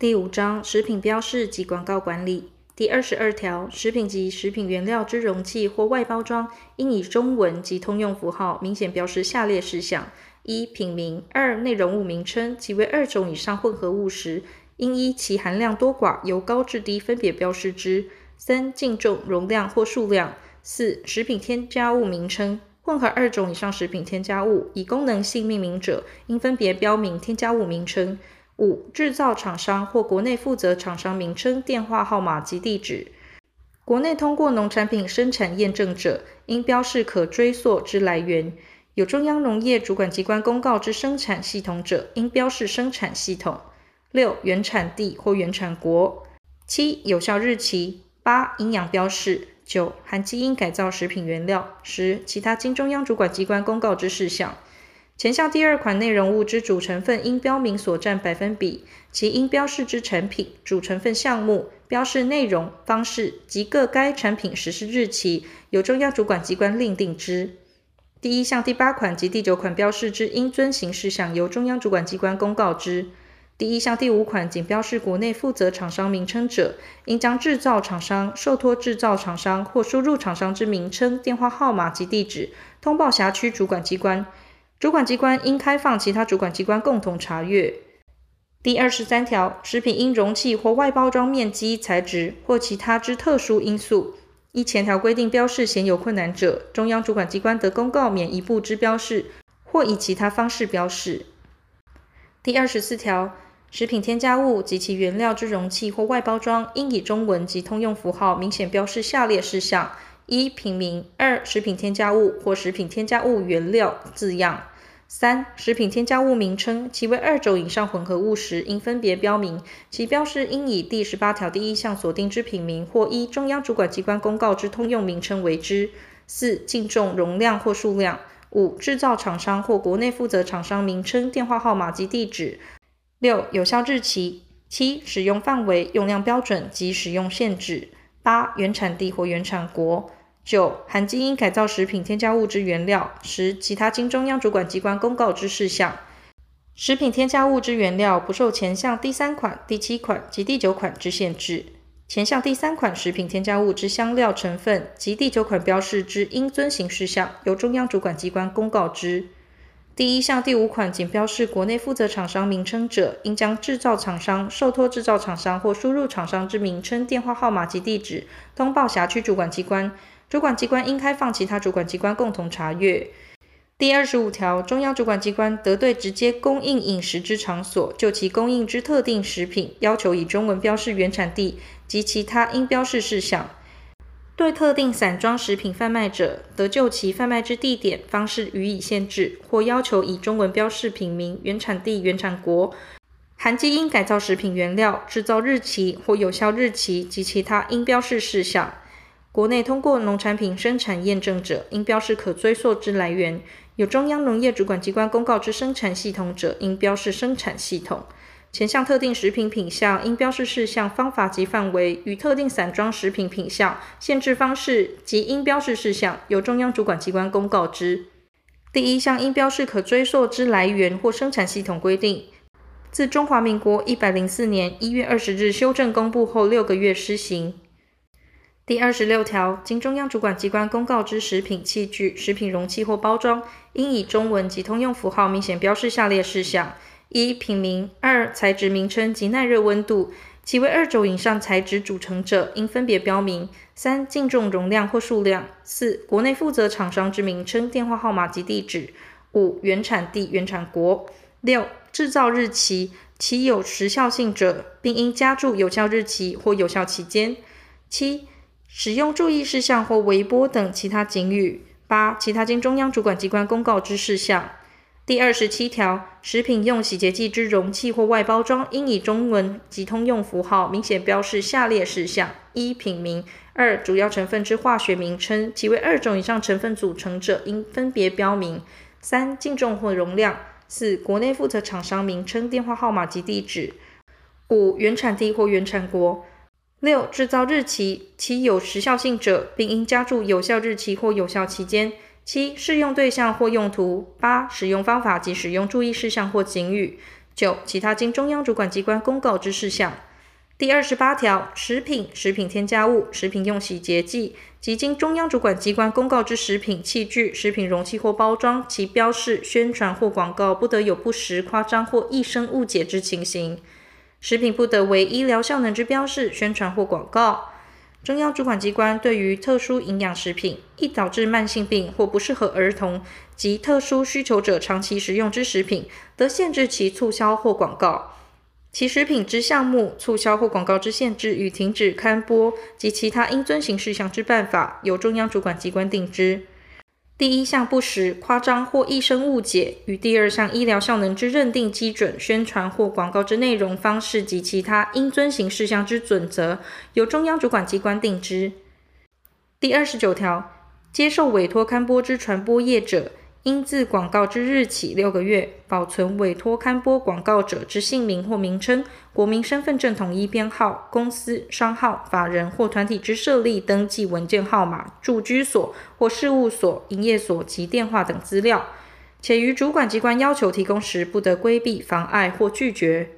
第五章食品标示及广告管理第二十二条，食品及食品原料之容器或外包装，应以中文及通用符号明显标示下列事项：一、品名；二、内容物名称。即为二种以上混合物时，应依其含量多寡，由高至低分别标示之。三、净重、容量或数量。四、食品添加物名称。混合二种以上食品添加物，以功能性命名者，应分别标明添加物名称。五、制造厂商或国内负责厂商名称、电话号码及地址。国内通过农产品生产验证者，应标示可追溯之来源。有中央农业主管机关公告之生产系统者，应标示生产系统。六、原产地或原产国。七、有效日期。八、营养标示。九、含基因改造食品原料。十、其他经中央主管机关公告之事项。前项第二款内容物之主成分应标明所占百分比，其应标示之产品、主成分项目、标示内容、方式及各该产品实施日期，由中央主管机关另定之。第一项第八款及第九款标示之应遵行事项，由中央主管机关公告之。第一项第五款仅标示国内负责厂商名称者，应将制造厂商、受托制造厂商或输入厂商之名称、电话号码及地址，通报辖区主管机关。主管机关应开放其他主管机关共同查阅。第二十三条，食品因容器或外包装面积、材质或其他之特殊因素，依前条规定标示显有困难者，中央主管机关得公告免一部之标示，或以其他方式标示。第二十四条，食品添加物及其原料之容器或外包装，应以中文及通用符号明显标示下列事项。一、品名；二、食品添加物或食品添加物原料字样；三、食品添加物名称，其为二种以上混合物时，应分别标明，其标示应以第十八条第一项所定之品名或一中央主管机关公告之通用名称为之。四、净重、容量或数量。五、制造厂商或国内负责厂商名称、电话号码及地址。六、有效日期。七、使用范围、用量标准及使用限制。八、原产地或原产国。九、含基因改造食品添加物之原料。十、其他经中央主管机关公告之事项。食品添加物之原料不受前项第三款、第七款及第九款之限制。前项第三款食品添加物之香料成分及第九款标示之应遵行事项，由中央主管机关公告之。第一项第五款仅标示国内负责厂商名称者，应将制造厂商、受托制造厂商或输入厂商之名称、电话号码及地址通报辖区主管机关。主管机关应开放其他主管机关共同查阅。第二十五条，中央主管机关得对直接供应饮食之场所，就其供应之特定食品，要求以中文标示原产地及其他应标示事项。对特定散装食品贩卖者，得就其贩卖之地点、方式予以限制，或要求以中文标示品名、原产地、原产国、含基因改造食品原料、制造日期或有效日期及其他应标示事项。国内通过农产品生产验证者，应标示可追溯之来源；有中央农业主管机关公告之生产系统者，应标示生产系统。前项特定食品品项应标示事项、方法及范围，与特定散装食品品项限制方式及应标示事项，由中央主管机关公告之。第一项应标示可追溯之来源或生产系统规定，自中华民国一百零四年一月二十日修正公布后六个月施行。第二十六条，经中央主管机关公告之食品器具、食品容器或包装，应以中文及通用符号明显标示下列事项：一、品名；二、材质名称及耐热温度，其为二种以上材质组成者，应分别标明；三、净重、容量或数量；四、国内负责厂商之名称、电话号码及地址；五、原产地、原产国；六、制造日期，其有时效性者，并应加注有效日期或有效期间；七、使用注意事项或微波等其他警语。八、其他经中央主管机关公告之事项。第二十七条，食品用洗洁剂之容器或外包装，应以中文及通用符号明显标示下列事项：一、品名；二、主要成分之化学名称，其为二种以上成分组成者，应分别标明；三、净重或容量；四、国内负责厂商名称、电话号码及地址；五、原产地或原产国。六、制造日期，其有时效性者，并应加注有效日期或有效期间。七、适用对象或用途。八、使用方法及使用注意事项或警语。九、其他经中央主管机关公告之事项。第二十八条，食品、食品添加物、食品用洗洁剂及经中央主管机关公告之食品器具、食品容器或包装，其标示、宣传或广告不得有不实、夸张或易生误解之情形。食品不得为医疗效能之标示、宣传或广告。中央主管机关对于特殊营养食品，易导致慢性病或不适合儿童及特殊需求者长期食用之食品，得限制其促销或广告。其食品之项目、促销或广告之限制与停止刊播及其他应遵行事项之办法，由中央主管机关定之。第一项不实、夸张或易生误解，与第二项医疗效能之认定基准、宣传或广告之内容、方式及其他应遵行事项之准则，由中央主管机关定之。第二十九条，接受委托刊播之传播业者，应自广告之日起六个月，保存委托刊播广告者之姓名或名称、国民身份证统一编号、公司、商号、法人或团体之设立登记文件号码、住居所或事务所、营业所及电话等资料，且于主管机关要求提供时，不得规避、妨碍或拒绝。